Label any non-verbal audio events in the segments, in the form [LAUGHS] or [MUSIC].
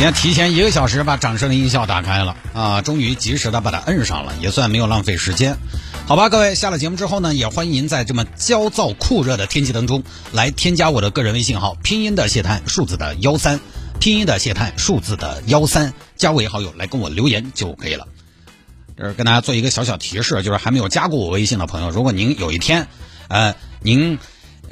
今天提前一个小时把掌声的音效打开了啊，终于及时的把它摁上了，也算没有浪费时间。好吧，各位下了节目之后呢，也欢迎您在这么焦躁酷热的天气当中来添加我的个人微信号，拼音的谢探，数字的幺三，拼音的谢探，数字的幺三，加为好友来跟我留言就可以了。这是跟大家做一个小小提示，就是还没有加过我微信的朋友，如果您有一天，呃，您。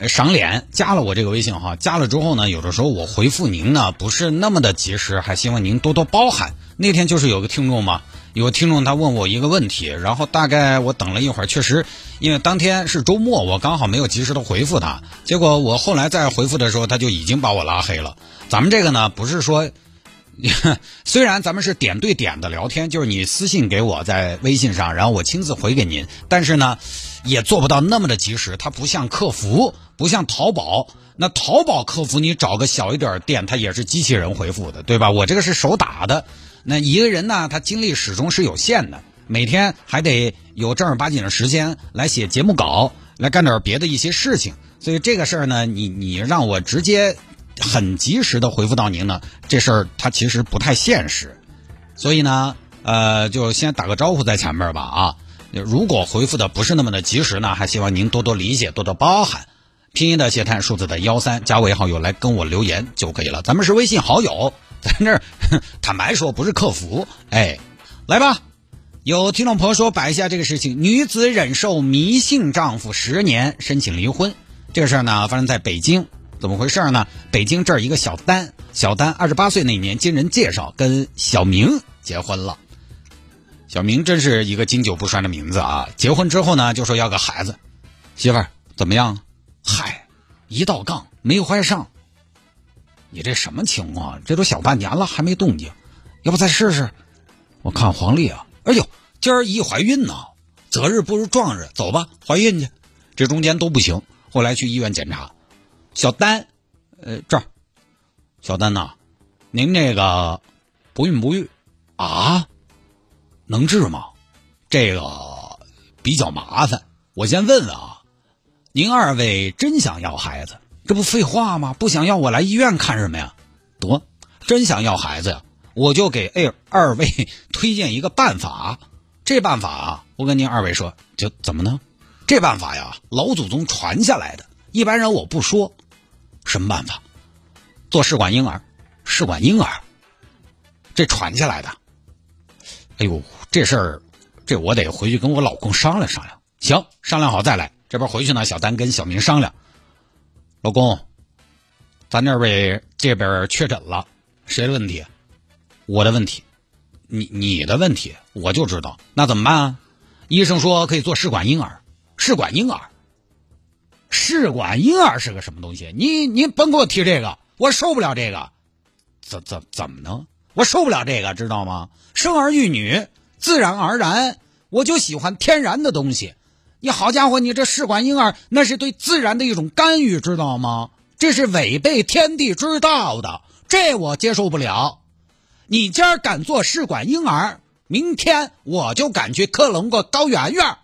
赏脸加了我这个微信哈，加了之后呢，有的时候我回复您呢不是那么的及时，还希望您多多包涵。那天就是有个听众嘛，有个听众他问我一个问题，然后大概我等了一会儿，确实因为当天是周末，我刚好没有及时的回复他，结果我后来再回复的时候，他就已经把我拉黑了。咱们这个呢，不是说。[LAUGHS] 虽然咱们是点对点的聊天，就是你私信给我在微信上，然后我亲自回给您，但是呢，也做不到那么的及时。它不像客服，不像淘宝，那淘宝客服你找个小一点店，它也是机器人回复的，对吧？我这个是手打的，那一个人呢，他精力始终是有限的，每天还得有正儿八经的时间来写节目稿，来干点别的一些事情，所以这个事儿呢，你你让我直接。很及时的回复到您呢，这事儿它其实不太现实，所以呢，呃，就先打个招呼在前面吧啊。如果回复的不是那么的及时呢，还希望您多多理解，多多包涵。拼音的谢探，数字的幺三，加为好友来跟我留言就可以了。咱们是微信好友，咱这儿 [LAUGHS] 坦白说不是客服。哎，来吧，有听众朋友说摆一下这个事情：女子忍受迷信丈夫十年，申请离婚。这个事儿呢，发生在北京。怎么回事呢？北京这儿一个小丹，小丹二十八岁那年，经人介绍跟小明结婚了。小明真是一个经久不衰的名字啊！结婚之后呢，就说要个孩子。媳妇儿怎么样？嗨，一道杠没怀上。你这什么情况？这都小半年了还没动静，要不再试试？我看黄历啊，哎呦，今儿一怀孕呢，择日不如撞日，走吧，怀孕去。这中间都不行，后来去医院检查。小丹，呃，这儿，小丹呐，您这个不孕不育啊，能治吗？这个比较麻烦。我先问问啊，您二位真想要孩子？这不废话吗？不想要我来医院看什么呀？得，真想要孩子呀，我就给二二位 [LAUGHS] 推荐一个办法。这办法啊，我跟您二位说，就怎么呢？这办法呀，老祖宗传下来的，一般人我不说。什么办法？做试管婴儿，试管婴儿，这传下来的。哎呦，这事儿，这我得回去跟我老公商量商量。行，商量好再来。这边回去呢，小丹跟小明商量。老公，咱这位这边确诊了，谁的问题？我的问题。你你的问题，我就知道。那怎么办啊？医生说可以做试管婴儿，试管婴儿。试管婴儿是个什么东西？你你甭给我提这个，我受不了这个。怎怎怎么能？我受不了这个，知道吗？生儿育女，自然而然，我就喜欢天然的东西。你好家伙，你这试管婴儿那是对自然的一种干预，知道吗？这是违背天地之道的，这我接受不了。你今儿敢做试管婴儿，明天我就敢去克隆个高圆圆。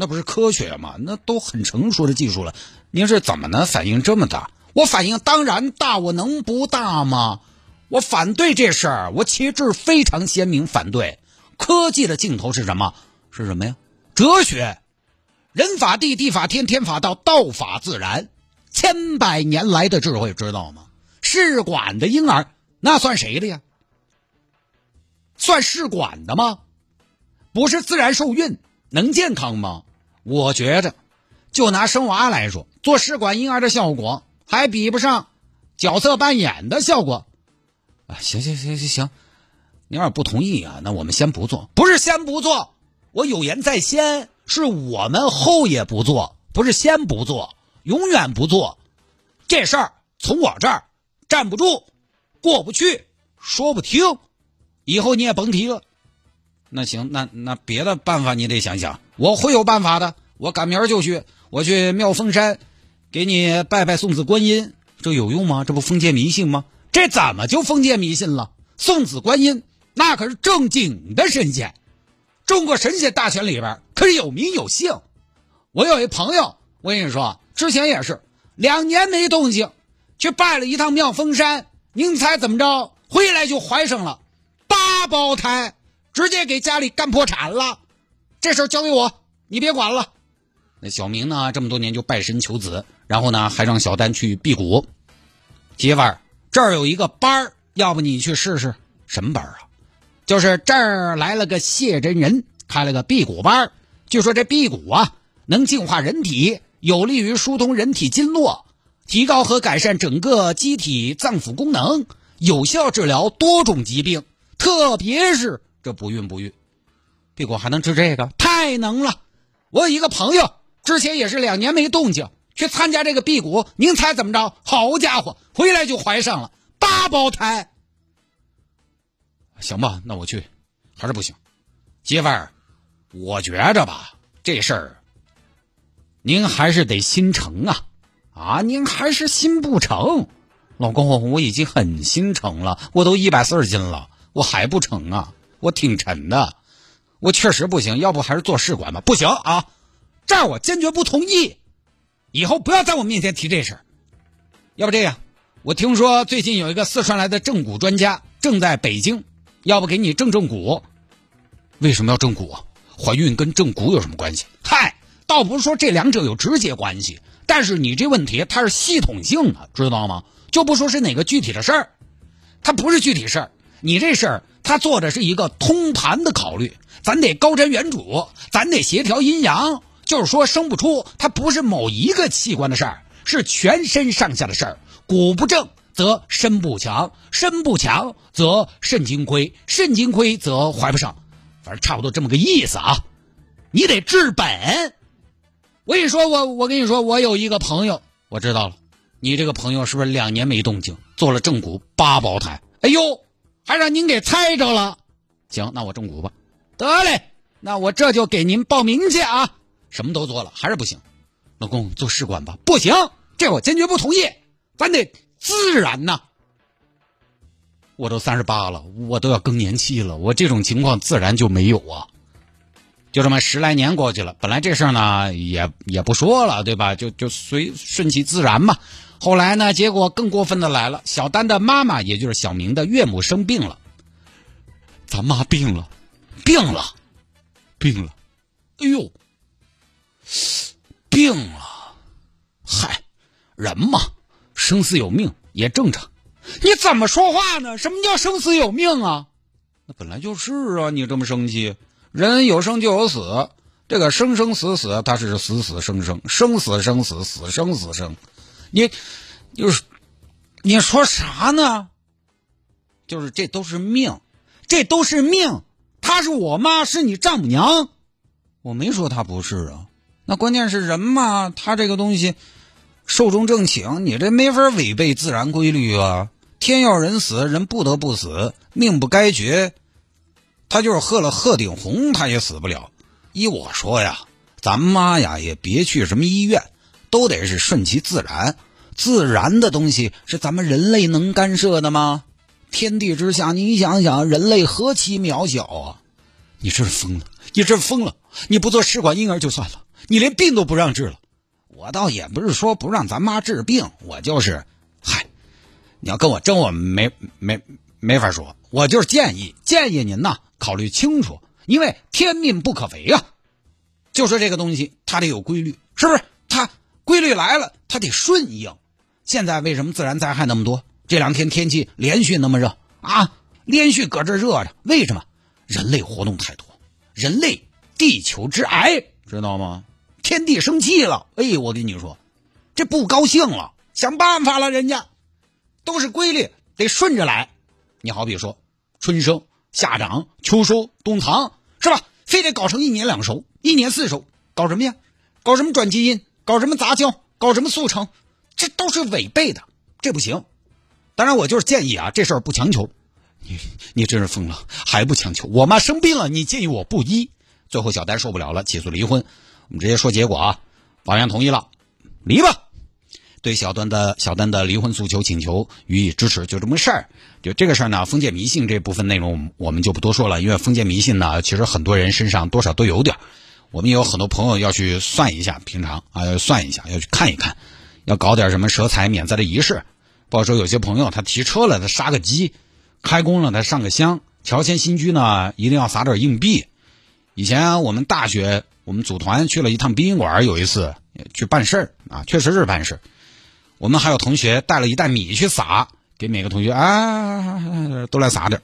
那不是科学吗？那都很成熟的技术了，您是怎么能反应这么大？我反应当然大，我能不大吗？我反对这事儿，我旗帜非常鲜明，反对。科技的尽头是什么？是什么呀？哲学，人法地，地法天，天法道，道法自然，千百年来的智慧，知道吗？试管的婴儿那算谁的呀？算试管的吗？不是自然受孕，能健康吗？我觉着，就拿生娃来说，做试管婴儿的效果还比不上角色扮演的效果。啊，行行行行行，你要是不同意啊，那我们先不做。不是先不做，我有言在先，是我们后也不做，不是先不做，永远不做。这事儿从我这儿站不住，过不去，说不听，以后你也甭提了。那行，那那别的办法你得想想，我会有办法的。我赶明儿就去，我去妙峰山，给你拜拜送子观音，这有用吗？这不封建迷信吗？这怎么就封建迷信了？送子观音那可是正经的神仙，中国神仙大全里边可是有名有姓。我有一朋友，我跟你说，之前也是两年没动静，去拜了一趟妙峰山，您猜怎么着？回来就怀上了八胞胎，直接给家里干破产了。这事儿交给我，你别管了。那小明呢，这么多年就拜神求子，然后呢，还让小丹去辟谷。媳妇儿，这儿有一个班儿，要不你去试试？什么班儿啊？就是这儿来了个谢真人，开了个辟谷班儿。据说这辟谷啊，能净化人体，有利于疏通人体经络，提高和改善整个机体脏腑功能，有效治疗多种疾病，特别是这不孕不育。辟谷还能治这个？太能了！我有一个朋友。之前也是两年没动静，去参加这个辟谷，您猜怎么着？好家伙，回来就怀上了八胞胎。行吧，那我去，还是不行。媳妇儿，我觉着吧，这事儿您还是得心诚啊啊！您还是心不诚。老公，我已经很心诚了，我都一百四十斤了，我还不成啊？我挺沉的，我确实不行，要不还是做试管吧？不行啊！这儿我坚决不同意，以后不要在我面前提这事儿。要不这样，我听说最近有一个四川来的正骨专家正在北京，要不给你正正骨？为什么要正骨？怀孕跟正骨有什么关系？嗨，倒不是说这两者有直接关系，但是你这问题它是系统性的，知道吗？就不说是哪个具体的事儿，它不是具体事儿，你这事儿他做的是一个通盘的考虑，咱得高瞻远瞩，咱得协调阴阳。就是说生不出，它不是某一个器官的事儿，是全身上下的事儿。骨不正则身不强，身不强则肾精亏，肾精亏则怀不上，反正差不多这么个意思啊。你得治本。我跟你说，我我跟你说，我有一个朋友，我知道了。你这个朋友是不是两年没动静，做了正骨八胞胎？哎呦，还让您给猜着了。行，那我中蛊吧。得嘞，那我这就给您报名去啊。什么都做了，还是不行。老公做试管吧，不行，这我坚决不同意。咱得自然呐。我都三十八了，我都要更年期了，我这种情况自然就没有啊。就这么十来年过去了，本来这事儿呢也也不说了，对吧？就就随顺其自然嘛。后来呢，结果更过分的来了，小丹的妈妈，也就是小明的岳母生病了。咱妈病了，病了，病了，哎呦！病了，嗨，人嘛，生死有命也正常。你怎么说话呢？什么叫生死有命啊？那本来就是啊！你这么生气，人有生就有死，这个生生死死，它是死死生生，生死生死，死生死生。你就是你说啥呢？就是这都是命，这都是命。她是我妈，是你丈母娘，我没说她不是啊。那关键是人嘛，他这个东西寿终正寝，你这没法违背自然规律啊！天要人死，人不得不死，命不该绝。他就是喝了鹤顶红，他也死不了。依我说呀，咱妈呀也别去什么医院，都得是顺其自然。自然的东西是咱们人类能干涉的吗？天地之下，你想想，人类何其渺小啊！你这是疯了，你这是疯了！你不做试管婴儿就算了。你连病都不让治了，我倒也不是说不让咱妈治病，我就是，嗨，你要跟我争，我没没没法说，我就是建议建议您呐，考虑清楚，因为天命不可违啊。就说这个东西，它得有规律，是不是？它规律来了，它得顺应。现在为什么自然灾害那么多？这两天天气连续那么热啊，连续搁这热着，为什么？人类活动太多，人类地球之癌，知道吗？天地生气了，哎，我跟你说，这不高兴了，想办法了，人家都是规律，得顺着来。你好比说，春生、夏长、秋收、冬藏，是吧？非得搞成一年两熟，一年四熟，搞什么呀？搞什么转基因？搞什么杂交？搞什么速成？这都是违背的，这不行。当然，我就是建议啊，这事儿不强求。你你真是疯了，还不强求？我妈生病了，你建议我不医？最后小丹受不了了，起诉离婚。我们直接说结果啊，法院同意了，离吧。对小丹的小丹的离婚诉求请求予以支持，就这么事儿。就这个事儿呢，封建迷信这部分内容我们我们就不多说了，因为封建迷信呢，其实很多人身上多少都有点儿。我们有很多朋友要去算一下，平常啊要算一下，要去看一看，要搞点什么舍财免灾的仪式。包括说有些朋友他提车了，他杀个鸡；开工了，他上个香；乔迁新居呢，一定要撒点硬币。以前我们大学我们组团去了一趟殡仪馆，有一次去办事儿啊，确实是办事儿。我们还有同学带了一袋米去撒，给每个同学啊都来撒点。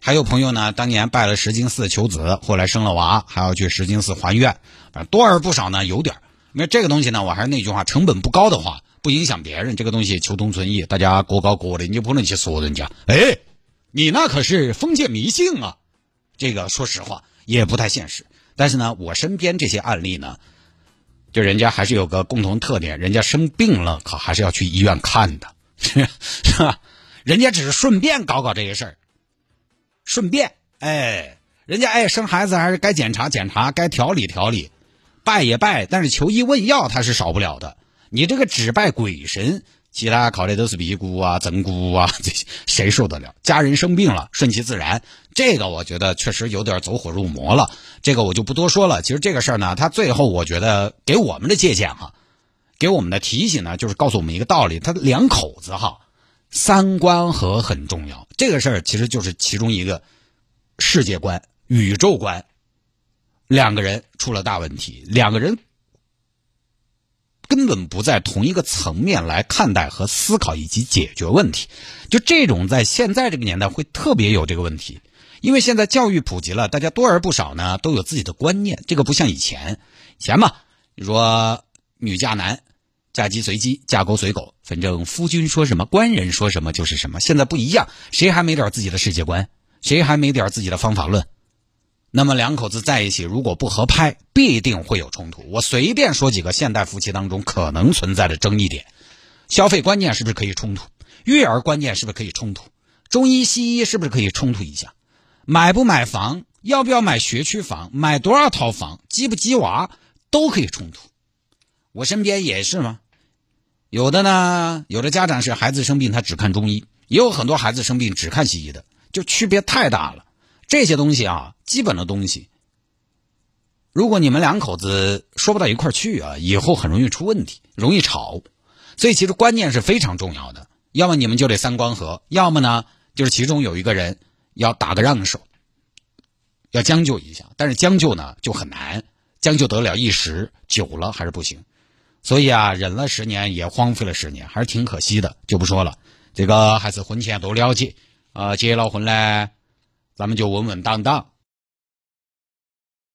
还有朋友呢，当年拜了石经寺求子，后来生了娃，还要去石经寺还愿，反正多而不少呢，有点那。这个东西呢，我还是那句话，成本不高的话，不影响别人，这个东西求同存异，大家各搞各的，你就不能去说人家。哎，你那可是封建迷信啊！这个说实话也不太现实。但是呢，我身边这些案例呢，就人家还是有个共同特点，人家生病了，可还是要去医院看的，[LAUGHS] 是吧？人家只是顺便搞搞这些事儿。顺便，哎，人家哎生孩子还是该检查检查，该调理调理，拜也拜，但是求医问药他是少不了的。你这个只拜鬼神，其他考虑都是鼻骨啊、增骨啊，这些谁受得了？家人生病了，顺其自然，这个我觉得确实有点走火入魔了。这个我就不多说了。其实这个事儿呢，他最后我觉得给我们的借鉴哈，给我们的提醒呢，就是告诉我们一个道理：他两口子哈。三观和很重要，这个事儿其实就是其中一个世界观、宇宙观，两个人出了大问题，两个人根本不在同一个层面来看待和思考以及解决问题。就这种在现在这个年代会特别有这个问题，因为现在教育普及了，大家多而不少呢都有自己的观念，这个不像以前，以前嘛，你说女嫁男。嫁鸡随鸡，嫁狗随狗，反正夫君说什么，官人说什么就是什么。现在不一样，谁还没点自己的世界观？谁还没点自己的方法论？那么两口子在一起，如果不合拍，必定会有冲突。我随便说几个现代夫妻当中可能存在的争议点：消费观念是不是可以冲突？育儿观念是不是可以冲突？中医西医是不是可以冲突一下？买不买房？要不要买学区房？买多少套房？鸡不鸡娃？都可以冲突。我身边也是吗？有的呢，有的家长是孩子生病，他只看中医；也有很多孩子生病只看西医的，就区别太大了。这些东西啊，基本的东西，如果你们两口子说不到一块去啊，以后很容易出问题，容易吵。所以其实观念是非常重要的。要么你们就得三观合，要么呢，就是其中有一个人要打个让手，要将就一下。但是将就呢就很难，将就得了一时，久了还是不行。所以啊，忍了十年也荒废了十年，还是挺可惜的，就不说了。这个还是婚前多了解啊，结了婚呢，咱们就稳稳当当